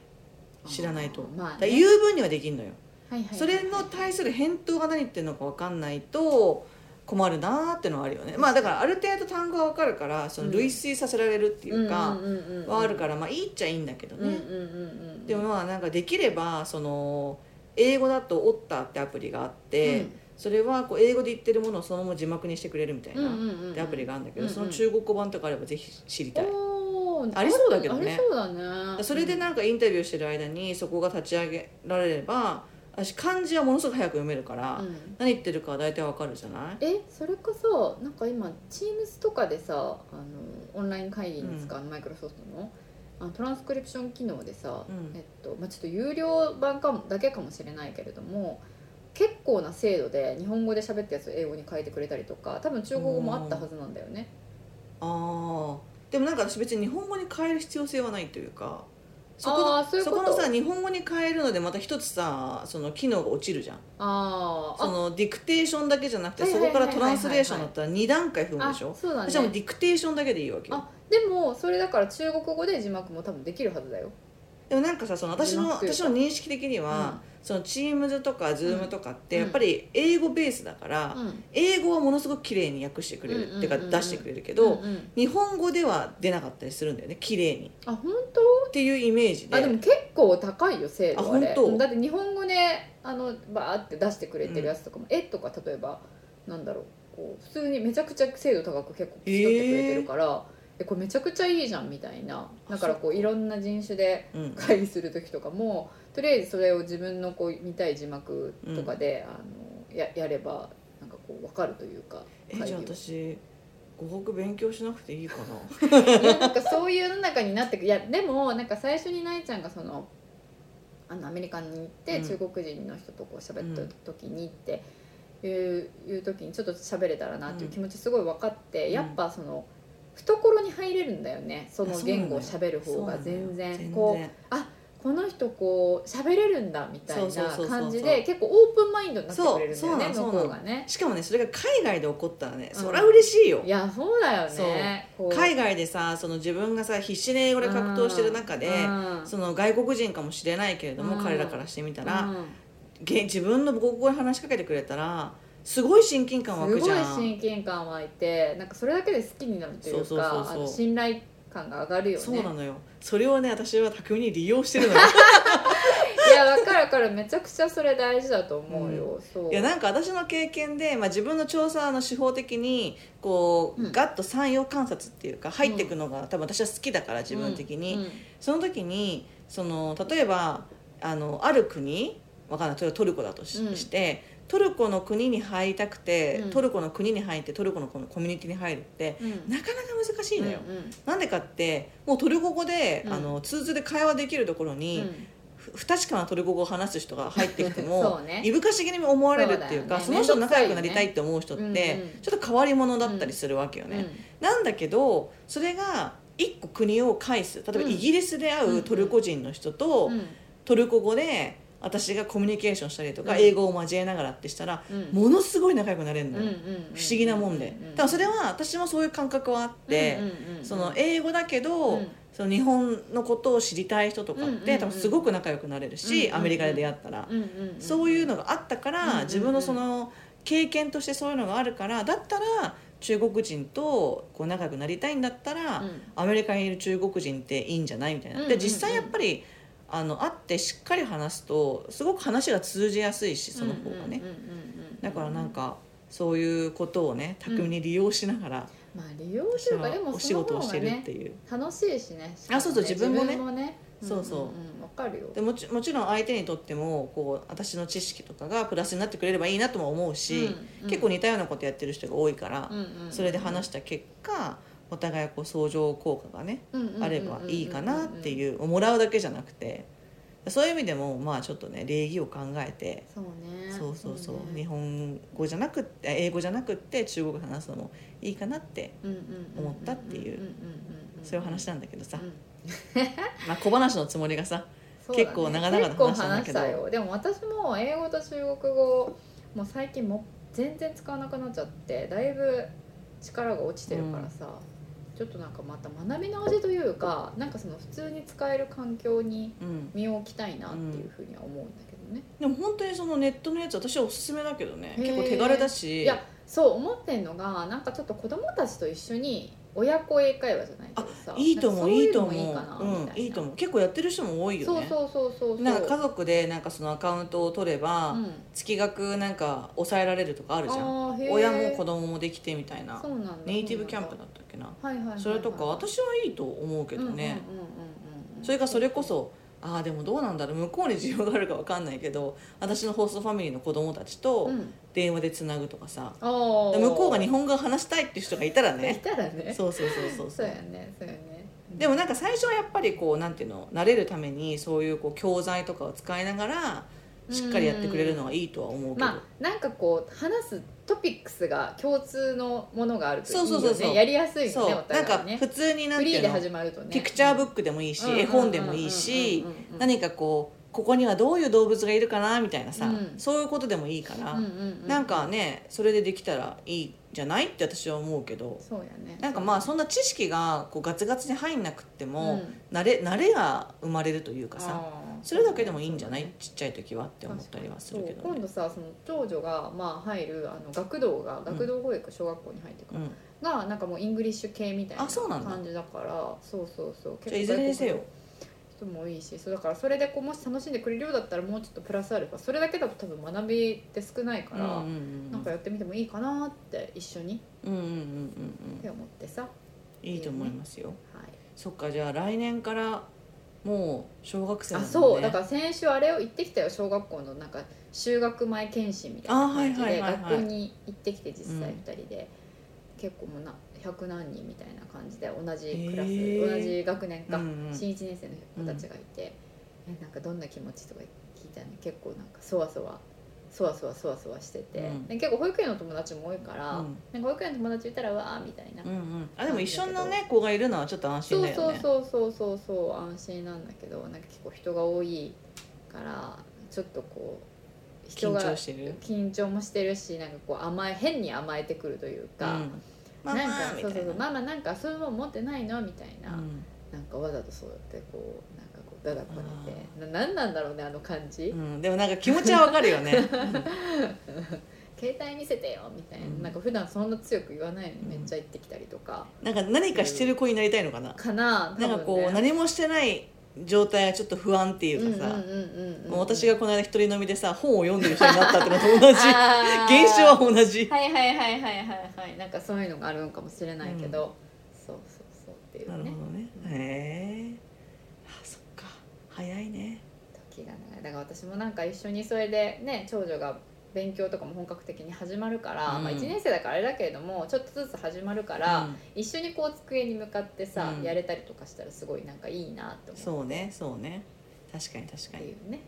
[SPEAKER 1] 知らないと、
[SPEAKER 2] まあね。
[SPEAKER 1] 言う分にはできんのよ、
[SPEAKER 2] はいはいはい
[SPEAKER 1] それの対する返答が何言ってるのか分かんないと困るなーってのはあるよね。まあだからある程度単語が分かるからその類推させられるっていうか、
[SPEAKER 2] うんうんうんうん
[SPEAKER 1] はあるからまあいいっちゃいいんだけどね、
[SPEAKER 2] うんうんうんうん
[SPEAKER 1] でもまあなんかできればその英語だと「オッター」ってアプリがあって、
[SPEAKER 2] うん。
[SPEAKER 1] それはこう英語で言ってるものをそのまま字幕にしてくれるみたいな、アプリがあるんだけど、
[SPEAKER 2] うんうん。
[SPEAKER 1] その中国語版とかあればぜひ知りたい、ありそうだけどね。
[SPEAKER 2] ありそうだね。
[SPEAKER 1] それでなんかインタビューしてる間にそこが立ち上げられれば私漢字はものすごく早く読めるから、
[SPEAKER 2] うん。
[SPEAKER 1] 何言ってるかは大体わかるじゃない？
[SPEAKER 2] えそれかさなんか今 Teams とかでさあのオンライン会議に使うマイクロソフトの,、あのトランスクリプション機能でさ、
[SPEAKER 1] うん。
[SPEAKER 2] えっとまあ、ちょっと有料版かもだけかもしれないけれども結構な精度で日本語で喋ったやつを英語に変えてくれたりとか多分中国語もあったはずなんだよね。
[SPEAKER 1] ああでもなんか私別に日本語に変える必要性はないというかそこ
[SPEAKER 2] そういうこと？
[SPEAKER 1] このさ日本語に変えるのでまた一つさその機能が落ちるじゃん。
[SPEAKER 2] あー
[SPEAKER 1] そのディクテーションだけじゃなくて
[SPEAKER 2] はいはいはいはい
[SPEAKER 1] そこからトランスレーションだったら2段階踏む
[SPEAKER 2] あ
[SPEAKER 1] でしょ？
[SPEAKER 2] そうだ。ね
[SPEAKER 1] 私はもうディクテーションだけでいいわけよ。
[SPEAKER 2] あでもそれだから中国語で字幕も多分できるはずだよ
[SPEAKER 1] でもなんかさその私の私の認識的には、その Teams とか Zoom とかって
[SPEAKER 2] うん。
[SPEAKER 1] やっぱり英語ベースだから、
[SPEAKER 2] うん。
[SPEAKER 1] 英語はものすごく綺麗に訳してくれる、
[SPEAKER 2] うんうんうんうん。
[SPEAKER 1] っていうか出してくれるけど、
[SPEAKER 2] うんうん
[SPEAKER 1] 日本語では出なかったりするんだよね綺麗に。
[SPEAKER 2] あ本当？
[SPEAKER 1] っていうイメージで。
[SPEAKER 2] あでも結構高いよ精度あ
[SPEAKER 1] 本当？
[SPEAKER 2] だって日本語であのバーって出してくれてるやつとかも「え」とか例えばなんだろうこう普通にめちゃくちゃ精度高く結構聞き取ってくれてるから、えこれめちゃくちゃいいじゃんみたいな。だからこういろんな人種で
[SPEAKER 1] うん。
[SPEAKER 2] 会議する時とかもとりあえずそれを自分のこう見たい字幕とかで、あのややればなんかこう分かるというか
[SPEAKER 1] えじゃあ私語学勉強しなくていいかな。い
[SPEAKER 2] やなんかそういう世の中になってくいやでもなんか最初になえちゃんがそのあのアメリカに行って、
[SPEAKER 1] うん。
[SPEAKER 2] 中国人の人とこう喋った時にっていう,、いう時にちょっと喋れたらなっていう気持ちすごい分かって、
[SPEAKER 1] うん。
[SPEAKER 2] やっぱその懐に入れるんだよね。その言語を喋る方が全然。
[SPEAKER 1] 全
[SPEAKER 2] こう
[SPEAKER 1] 然
[SPEAKER 2] あこの人こう喋れるんだみたいな感じで結構オープンマインドになってくれるんだよね向こうがね。
[SPEAKER 1] しかもねそれが海外で起こったらね、
[SPEAKER 2] うん。
[SPEAKER 1] そりゃ嬉しいよ。
[SPEAKER 2] いやそうだよね。
[SPEAKER 1] 海外でさその自分がさ必死に英語で格闘してる中で、
[SPEAKER 2] うん。
[SPEAKER 1] その外国人かもしれないけれども、
[SPEAKER 2] うん。
[SPEAKER 1] 彼らからしてみたら、自分の母国語で話しかけてくれたらすごい親近感湧
[SPEAKER 2] すごい
[SPEAKER 1] くじゃん。
[SPEAKER 2] 親近感湧いてなんかそれだけで好きになるというか信頼感が上がるよね。
[SPEAKER 1] そうなのよ。それをね私は巧みに利用してるのよ。
[SPEAKER 2] いや分かる分かる。めちゃくちゃそれ大事だと思うよ、そう。
[SPEAKER 1] いやなんか私の経験で、まあ、自分の調査の手法的にこう、
[SPEAKER 2] うん。
[SPEAKER 1] ガッと産業観察っていうか入っていくのが、多分私は好きだから自分的に、
[SPEAKER 2] うん。
[SPEAKER 1] その時にその例えばあのある国わかんない。トルコだとし,、
[SPEAKER 2] うん。
[SPEAKER 1] てトルコの国に入りたくて、
[SPEAKER 2] うん。
[SPEAKER 1] トルコの国に入ってトルコのこのコミュニティに入るって、
[SPEAKER 2] うん。
[SPEAKER 1] なかなか難しいのよ、
[SPEAKER 2] うんうん。
[SPEAKER 1] なんでかってもうトルコ語で、
[SPEAKER 2] うん。
[SPEAKER 1] あの通通で会話できるところに、不確かなトルコ語を話す人が入ってきても
[SPEAKER 2] ね。
[SPEAKER 1] いぶかしげに思われるっていうか
[SPEAKER 2] そね。
[SPEAKER 1] その人と仲良くなりたいって思う人って、
[SPEAKER 2] ね。うんうん。
[SPEAKER 1] ちょっと変わり者だったりするわけよね、なんだけどそれが一個国を介す。例えば
[SPEAKER 2] うん。
[SPEAKER 1] イギリスで会うトルコ人の人と、
[SPEAKER 2] うん。
[SPEAKER 1] トルコ語で私がコミュニケーションしたりとか、
[SPEAKER 2] うん。
[SPEAKER 1] 英語を交えながらってしたら、
[SPEAKER 2] うん。
[SPEAKER 1] ものすごい仲良くなれるのよ、不思議なもんで、だからそれは私もそういう感覚はあって、その英語だけど、
[SPEAKER 2] うん。
[SPEAKER 1] その日本のことを知りたい人とかって、
[SPEAKER 2] うんうんうん。
[SPEAKER 1] 多分すごく仲良くなれるし、
[SPEAKER 2] うんうんうん
[SPEAKER 1] アメリカで出会ったら、そういうのがあったから、
[SPEAKER 2] うんうんうん。
[SPEAKER 1] 自分のその経験としてそういうのがあるからだったら中国人とこう仲良くなりたいんだったら、
[SPEAKER 2] うん。
[SPEAKER 1] アメリカにいる中国人っていいんじゃないみたいな、
[SPEAKER 2] うんうんうん。
[SPEAKER 1] で実際やっぱりあの会ってしっかり話すとすごく話が通じやすいしその方がね、だからなんかそういうことをね巧みに利用しながら、
[SPEAKER 2] まあ利用するかでも
[SPEAKER 1] お仕事をしてるっていう。
[SPEAKER 2] 楽しいしね。
[SPEAKER 1] あそうそう自分もね。
[SPEAKER 2] ね。
[SPEAKER 1] そうそう。
[SPEAKER 2] わかるよ。
[SPEAKER 1] でもちもちろん相手にとってもこう私の知識とかがプラスになってくれればいいなとも思うし、結構似たようなことやってる人が多いから、それで話した結果お互いこう相乗効果がね、
[SPEAKER 2] うんうんうんうん
[SPEAKER 1] あればいいかなっていうもらうだけじゃなくて。そういう意味でもまあちょっとね礼儀を考えて。
[SPEAKER 2] そうね。
[SPEAKER 1] そうそうそう。
[SPEAKER 2] ね
[SPEAKER 1] 日本語じゃなくって英語じゃなくって中国語話すのもいいかなって
[SPEAKER 2] う。んうんうんうん
[SPEAKER 1] 思ったっていう
[SPEAKER 2] うんうんうん。
[SPEAKER 1] そういう話なんだけどさ、
[SPEAKER 2] うん。
[SPEAKER 1] まあ小話のつもりがさ結構長々と話したんだけど。
[SPEAKER 2] でも私も英語と中国語もう最近も全然使わなくなっちゃってだいぶ力が落ちてるからさ、ちょっとなんかまた学び直しというかなんかその普通に使える環境に
[SPEAKER 1] うん、
[SPEAKER 2] 身を置きたいなっていうふうには思うんだけどね、
[SPEAKER 1] でも本当にそのネットのやつ私はおすすめだけどね。結構手軽だし。
[SPEAKER 2] いやそう思ってんのがなんかちょっと子供たちと一緒に親子英会話じゃないけどさ
[SPEAKER 1] いいと思ういいと思う。
[SPEAKER 2] いい
[SPEAKER 1] ん、いいと思う。結構やってる人も多いよね。
[SPEAKER 2] そうそうそうそう
[SPEAKER 1] なんか家族でなんかそのアカウントを取れば、
[SPEAKER 2] うん。
[SPEAKER 1] 月額なんか抑えられるとかあるじゃん。親も子供もできてみたいな。
[SPEAKER 2] そうなんだ。
[SPEAKER 1] ネイティブキャンプだったっけな。
[SPEAKER 2] はいはい
[SPEAKER 1] それとか私はいいと思うけどね、
[SPEAKER 2] うんうん。
[SPEAKER 1] それがそれこそああでもどうなんだろう。向こうに需要があるか分かんないけど私のホストファミリーの子供たちと
[SPEAKER 2] うん。
[SPEAKER 1] 電話でつなぐとかさ、
[SPEAKER 2] あー。
[SPEAKER 1] で向こうが日本語を話したいっていう人がいたら
[SPEAKER 2] い
[SPEAKER 1] ね
[SPEAKER 2] たらね。
[SPEAKER 1] そうそうそうそう
[SPEAKER 2] そう。やねそうやね。
[SPEAKER 1] でもなんか最初はやっぱりこうなんていうの慣れるためにそういうこう教材とかを使いながらしっかりやってくれるのはいいとは思うけど、
[SPEAKER 2] まあなんかこう話すトピックスが共通のものがあるといいよね。
[SPEAKER 1] そうそうそう
[SPEAKER 2] やりやすいよ
[SPEAKER 1] そう
[SPEAKER 2] ね。お
[SPEAKER 1] なんか普通になんていうの？
[SPEAKER 2] 始まるとね。
[SPEAKER 1] ピクチャーブックでもいいし、絵本でもいいし、何かこうここにはどういう動物がいるかなみたいなさ、
[SPEAKER 2] うん
[SPEAKER 1] そういうことでもいいから、
[SPEAKER 2] うんうんうん
[SPEAKER 1] なんかねそれでできたらいいんじゃないって私は思うけど
[SPEAKER 2] そうやね
[SPEAKER 1] なんかまあそんな知識がこうガツガツに入んなくっても、
[SPEAKER 2] うん
[SPEAKER 1] 慣れ慣れが生まれるというかさそれだけでもいいんじゃない、ちっちゃい時はって思ったりはするけどね。
[SPEAKER 2] 今度さその長女がまあ入るあの学童が学童保育小学校に入ってくる、
[SPEAKER 1] うん。
[SPEAKER 2] がなんかもう English 系みたいな感じだからそうそうそう。
[SPEAKER 1] じゃあいずれにせよ。
[SPEAKER 2] 人もいいしそうだからそれでこうもし楽しんでくれるようだったらもうちょっとプラスアルファ。それだけだと多分学びって少ないから、
[SPEAKER 1] うんうんうん
[SPEAKER 2] なんかやってみてもいいかなって一緒に。
[SPEAKER 1] うんうんうんうんうん。
[SPEAKER 2] って思ってさ、
[SPEAKER 1] いいと思いますよ、
[SPEAKER 2] はい、
[SPEAKER 1] そっかじゃあ来年からもう小学生
[SPEAKER 2] あ
[SPEAKER 1] だね。
[SPEAKER 2] そう。だから先週あれを行ってきたよ小学校のなんか修学前検診みたいな感じで学校に行ってきて実際
[SPEAKER 1] うん
[SPEAKER 2] 2人で、結構もうな100何人みたいな感じで同じクラス、
[SPEAKER 1] へー。
[SPEAKER 2] 同じ学年か、
[SPEAKER 1] うんうん。
[SPEAKER 2] 新1年生の子たちがいて、えなんかどんな気持ちとか聞いたら、ね、結構なんかそわそわそわそわそわそわしてて、
[SPEAKER 1] うん。
[SPEAKER 2] で結構保育園の友達も多いから、
[SPEAKER 1] うん。
[SPEAKER 2] なんか保育園の友達いたらわーみたいな、
[SPEAKER 1] うんうん。あでも一緒のね子がいるのはちょっと安心
[SPEAKER 2] そうそう
[SPEAKER 1] だよね。
[SPEAKER 2] そうそうそうそう安心なんだけどなんか結構人が多いからちょっとこう人
[SPEAKER 1] 緊
[SPEAKER 2] が
[SPEAKER 1] 張してる？
[SPEAKER 2] 緊張もしてるしなんかこう甘え変に甘えてくるというか、
[SPEAKER 1] うん。まあ
[SPEAKER 2] なんかそうそうそうママなんかそういうもん持ってないの？みたいな、
[SPEAKER 1] うん。
[SPEAKER 2] なんかわざとそうやってこうなんかこうだだこねてななんなんだろうねあの感じ、
[SPEAKER 1] うん、でもなんか気持ちはわかるよね。
[SPEAKER 2] 携帯見せてよみたいな、
[SPEAKER 1] うん。
[SPEAKER 2] なんか普段そんな強く言わないのに
[SPEAKER 1] うん
[SPEAKER 2] めっちゃ言ってきたりとか、
[SPEAKER 1] なんか何かしてる子になりたいのかな、
[SPEAKER 2] かなね、
[SPEAKER 1] なんかこう何もしてない状態がちょっと不安っていうかさ、私がこの間一人飲みでさ本を読んでる人になったってのと同じ。現象は同じ。
[SPEAKER 2] はいはいはいはいはいはいなんかそういうのがあるのかもしれないけど、そうそうそうっていうね。
[SPEAKER 1] なるほどね。へえ早いね。
[SPEAKER 2] 時が長い。だから私もなんか一緒にそれでね長女が勉強とかも本格的に始まるから、
[SPEAKER 1] うん。
[SPEAKER 2] まあ、1年生だからあれだけれどもちょっとずつ始まるから、
[SPEAKER 1] うん。
[SPEAKER 2] 一緒にこう机に向かってさ、
[SPEAKER 1] うん。
[SPEAKER 2] やれたりとかしたらすごいなんかいいなって思う。
[SPEAKER 1] そうねそうね。確かに確
[SPEAKER 2] っ
[SPEAKER 1] かに
[SPEAKER 2] ね。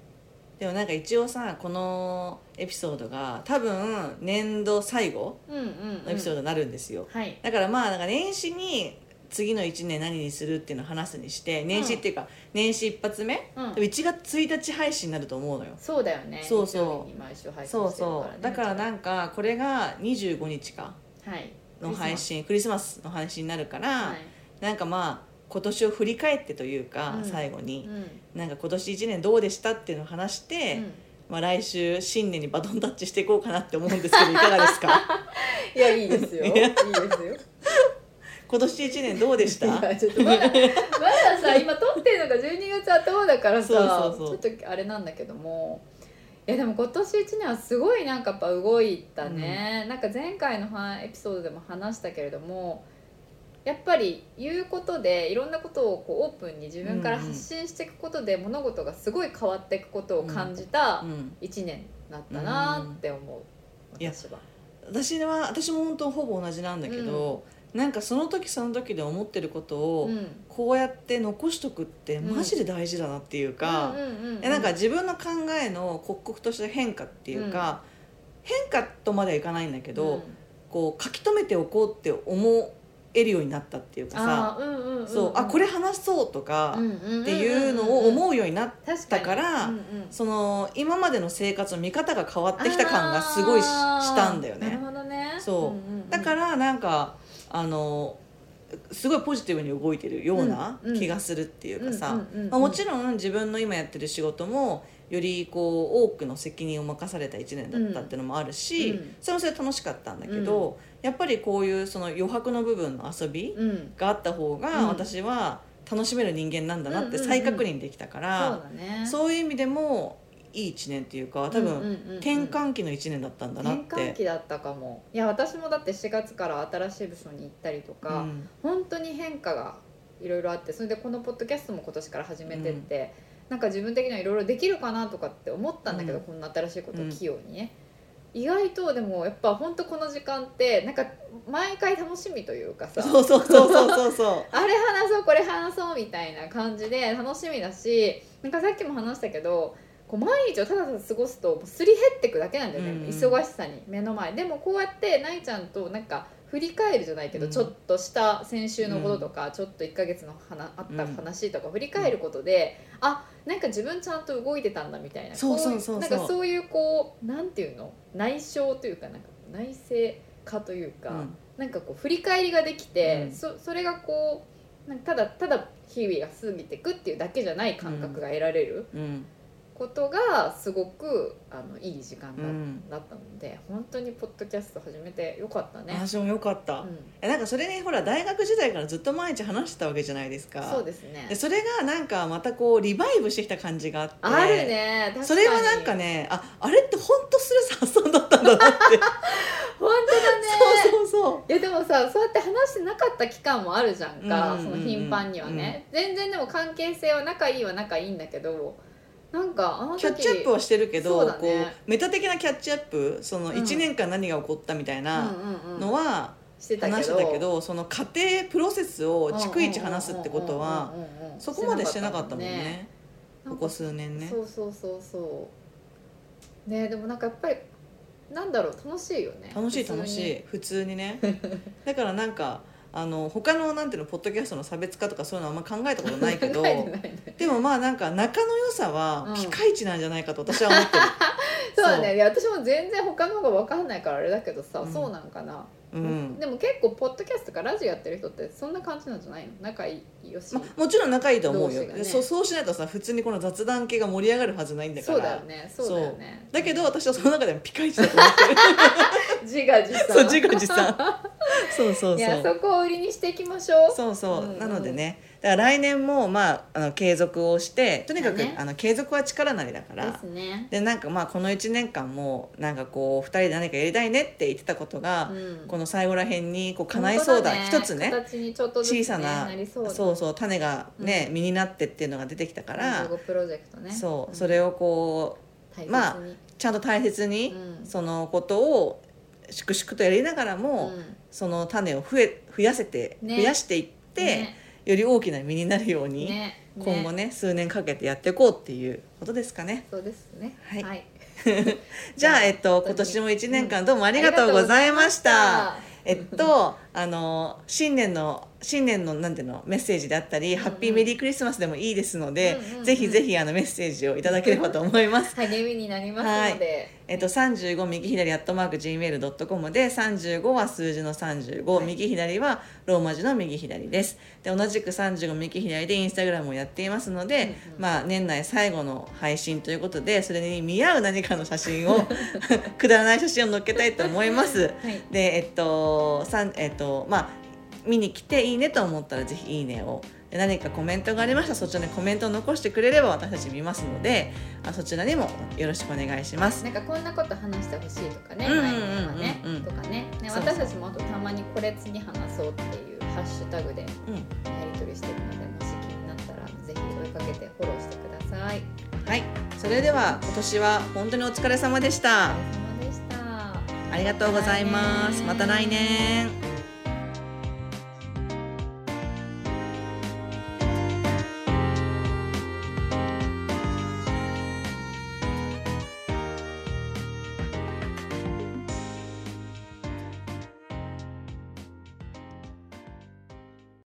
[SPEAKER 1] でもなんか一応さこのエピソードが多分年度最後のエピソードになるんですよ、
[SPEAKER 2] はい。
[SPEAKER 1] だからまあなんか年始に次の1年何にするっていうのを話すにして年始っていうか、年始一発目、
[SPEAKER 2] うん。
[SPEAKER 1] 1月1日配信になると思うのよ。
[SPEAKER 2] そうだよね。
[SPEAKER 1] そうそう。
[SPEAKER 2] 毎週配信してる
[SPEAKER 1] そうそう。だから
[SPEAKER 2] な
[SPEAKER 1] なんかこれが25日か
[SPEAKER 2] はい。
[SPEAKER 1] の配信クリスマスの配信になるから、
[SPEAKER 2] はい。
[SPEAKER 1] なんかまあ今年を振り返ってというか、
[SPEAKER 2] うん。
[SPEAKER 1] 最後に。
[SPEAKER 2] う、ん。
[SPEAKER 1] なんか今年1年どうでしたっていうのを話して、
[SPEAKER 2] うん。
[SPEAKER 1] まあ、来週新年にバトンタッチしていこうかなって思うんですけどいかがですか
[SPEAKER 2] いやいいですよいいですよ
[SPEAKER 1] 今年1年どうでした？
[SPEAKER 2] まださ今撮ってるのが12月頭だからさちょっとあれなんだけども。いやでも今年1年はすごいなんかやっぱ動いたね、なんか前回のはエピソードでも話したけれどもやっぱり言うことでいろんなことをこうオープンに自分から発信していくことで物事がすごい変わっていくことを感じた
[SPEAKER 1] うん、
[SPEAKER 2] 1年だったなって思う、
[SPEAKER 1] いや
[SPEAKER 2] 私は。
[SPEAKER 1] 私は私も本当ほぼ同じなんだけど、なんかその時その時で思ってることを、
[SPEAKER 2] うん。
[SPEAKER 1] こうやって残しとくって
[SPEAKER 2] うん。
[SPEAKER 1] マジで大事だなっていうか、なんか自分の考えの刻々とした変化っていうか、変化とまではいかないんだけど、
[SPEAKER 2] うん。
[SPEAKER 1] こう書き留めておこうって思えるようになったっていうかさ、
[SPEAKER 2] あ
[SPEAKER 1] これ話そうとか
[SPEAKER 2] っ
[SPEAKER 1] っていうのを思うようになっ
[SPEAKER 2] 確
[SPEAKER 1] だからその今までの生活の見方が変わってきた感がすごいしたんだよね。そう。だからなんかあのすごいポジティブに動いてるような
[SPEAKER 2] うんうん。
[SPEAKER 1] 気がするっていうかさ、もちろん自分の今やってる仕事もよりこう多くの責任を任された1年だったっていうのもあるし、
[SPEAKER 2] うん。
[SPEAKER 1] それもそれで楽しかったんだけど、やっぱりこういうその余白の部分の遊び
[SPEAKER 2] うん。
[SPEAKER 1] があった方
[SPEAKER 2] うん。
[SPEAKER 1] が私は楽しめる人間なんだなって再確認できたから、そういう意味でもいい1年っていうか多分、
[SPEAKER 2] うんうんうん。うん
[SPEAKER 1] 転換期の1年だったんだなっ
[SPEAKER 2] 転換
[SPEAKER 1] て。
[SPEAKER 2] 期だったかも。いや私もだって4月から新しい部署に行ったりとか、
[SPEAKER 1] うん。
[SPEAKER 2] 本当に変化がいろいろあってそれでこのポッドキャストも今年から始めてって、なんか自分的にはいろいろできるかなとかって思ったんだけど、
[SPEAKER 1] うん。
[SPEAKER 2] こんな新しいことを器用にね、意外とでもやっぱ本当この時間ってなんか毎回楽しみというかさ
[SPEAKER 1] そうそうそうそうそうそう。
[SPEAKER 2] あれ話そうこれ話そうみたいな感じで楽しみだしなんかさっきも話したけどこう毎日をただただ過ごすとすり減ってくだけなんだよね、
[SPEAKER 1] うんうん。
[SPEAKER 2] 忙しさに目の前。でもこうやってないちゃんとなんか振り返るじゃないけど、
[SPEAKER 1] うん。
[SPEAKER 2] ちょっとした先週のこととか、ちょっと1ヶ月の話あった話とか振り返ることで、あなんか自分ちゃんと動いてたんだみたいな。
[SPEAKER 1] そうそうそう
[SPEAKER 2] なんかそういうこうなんていうの？内省というかなんか内省化というか、
[SPEAKER 1] うん。
[SPEAKER 2] なんかこう振り返りができて、
[SPEAKER 1] うん。
[SPEAKER 2] そそれがこうなんかただただ日々が過ぎていくっていうだけじゃない感覚が得られる。
[SPEAKER 1] うん
[SPEAKER 2] ことがすごくあのいい時間だ,、
[SPEAKER 1] うん。
[SPEAKER 2] だったので本当にポッドキャスト始めてよかったね。
[SPEAKER 1] 私もよかった、
[SPEAKER 2] うん。
[SPEAKER 1] えなんかそれにほら大学時代からずっと毎日話してたわけじゃないですか。
[SPEAKER 2] そうですね。
[SPEAKER 1] でそれがなんかまたこうリバイブしてきた感じがあって
[SPEAKER 2] あるね確かに。
[SPEAKER 1] それはなんかねああれって本当ストレス発散だったんだなって。
[SPEAKER 2] 本当だね。
[SPEAKER 1] そうそうそう。
[SPEAKER 2] いやでもさそうやって話してなかった期間もあるじゃんか、
[SPEAKER 1] うんうんうんうん。
[SPEAKER 2] その頻繁にはね、全然でも関係性は仲いいは仲いいんだけどなんか
[SPEAKER 1] キャッチアップはしてるけど
[SPEAKER 2] ね。
[SPEAKER 1] こうメタ的なキャッチアップその
[SPEAKER 2] うん。
[SPEAKER 1] 1年間何が起こったみたいなのは話してたけどその過程プロセスを逐一話すってことはそこまでしてなかったもんね。ここ数年ね。
[SPEAKER 2] そうそうそうそう。ねでもなんかやっぱりなんだろう楽しいよね。
[SPEAKER 1] 楽しい楽しい。普通にね。だからなんかあの他のなんていうのポッドキャストの差別化とかそういうのはあんま考えたことないけど でもまあなんか仲の良さ
[SPEAKER 2] う
[SPEAKER 1] は
[SPEAKER 2] ん。
[SPEAKER 1] ピカイチなんじゃないかと私は思ってる。
[SPEAKER 2] そう。だね。いや私も全然他の方が分かんないからあれだけどさ、
[SPEAKER 1] うん。
[SPEAKER 2] そうなんかな、
[SPEAKER 1] うん。
[SPEAKER 2] でも結構ポッドキャストとかラジオやってる人ってそんな感じなんじゃないの？仲いいよし、
[SPEAKER 1] まもちろん仲いいと思うよ、
[SPEAKER 2] ね。
[SPEAKER 1] そうそうしないとさ普通にこの雑談系が盛り上がるはずないんだから。
[SPEAKER 2] そうだよね。そうだよね。
[SPEAKER 1] だけど私はその中でもピカイチだと思ってる。
[SPEAKER 2] 自画自賛。
[SPEAKER 1] そう自画自賛。そうそう
[SPEAKER 2] い
[SPEAKER 1] そう。
[SPEAKER 2] やそこを売りにしていきましょう。
[SPEAKER 1] そうそう、
[SPEAKER 2] うんうん。
[SPEAKER 1] なのでねだから来年もまああの継続をしてとにかく、
[SPEAKER 2] だね。
[SPEAKER 1] あの継続は力なりだから。
[SPEAKER 2] ですね。
[SPEAKER 1] でなんかまあこの1年間もなんかこう2人で何かやりたいねって言ってたことが、
[SPEAKER 2] うん。
[SPEAKER 1] この最後らへんにこう叶いそうだ。
[SPEAKER 2] 本
[SPEAKER 1] 一つね。
[SPEAKER 2] 形にちょっとずつ、ね、
[SPEAKER 1] 小さな
[SPEAKER 2] そうだ
[SPEAKER 1] そう種がね、実になってっていうのが出てきたから、
[SPEAKER 2] 45プロジェクトね。
[SPEAKER 1] そう、
[SPEAKER 2] ん。
[SPEAKER 1] それをこうまあちゃんと大切に、
[SPEAKER 2] うん。
[SPEAKER 1] そのことを粛々とやりながらも、
[SPEAKER 2] うん。
[SPEAKER 1] その種を増え増やせて、
[SPEAKER 2] ね。
[SPEAKER 1] 増やしていって、
[SPEAKER 2] ね
[SPEAKER 1] より大きな実になるように、
[SPEAKER 2] ね
[SPEAKER 1] 今後ね数年かけてやっていこうっていうことですかね。
[SPEAKER 2] そうですね。
[SPEAKER 1] はい。
[SPEAKER 2] はい、
[SPEAKER 1] じゃあ、えっと、今年も1年間どうもありがとうございました。
[SPEAKER 2] ありがとうございました。
[SPEAKER 1] えっと、あの、新年の新年のなんていうのメッセージであったり、ハッピーメリークリスマスでもいいですので、
[SPEAKER 2] うんうんうん
[SPEAKER 1] ぜひぜひあのメッセージをいただければと思います。
[SPEAKER 2] 励みになりますので、
[SPEAKER 1] えっと、35右左アットマーク Gmail.com で35は数字の35、
[SPEAKER 2] はい。
[SPEAKER 1] 右左はローマ字の右左です。で同じく35右左でインスタグラムをやっていますので、
[SPEAKER 2] うんうん。
[SPEAKER 1] まあ、年内最後の配信ということでそれに見合う何かの写真を くだらない写真を載っけたいと思います。
[SPEAKER 2] はい。
[SPEAKER 1] でえっとさんえっとまあ見に来ていいねと思ったらぜひいいねを。で何かコメントがありましたらそちらにコメントを残してくれれば私たち見ますのであそちらにもよろしくお願いします。
[SPEAKER 2] なんかこんなこと話してほしいとかね、
[SPEAKER 1] うんうんうん
[SPEAKER 2] 前のとかね、
[SPEAKER 1] うん
[SPEAKER 2] とかねね私たちもあとたまにこれ次話そうっていうハッシュタグでや
[SPEAKER 1] うん
[SPEAKER 2] り取りしてるのでもし気になったらぜひ追いかけてフォローしてください。
[SPEAKER 1] はい、それでは今年は本当にお疲れ様でした。
[SPEAKER 2] お疲れ様でした。
[SPEAKER 1] ありがとうございます。また来年。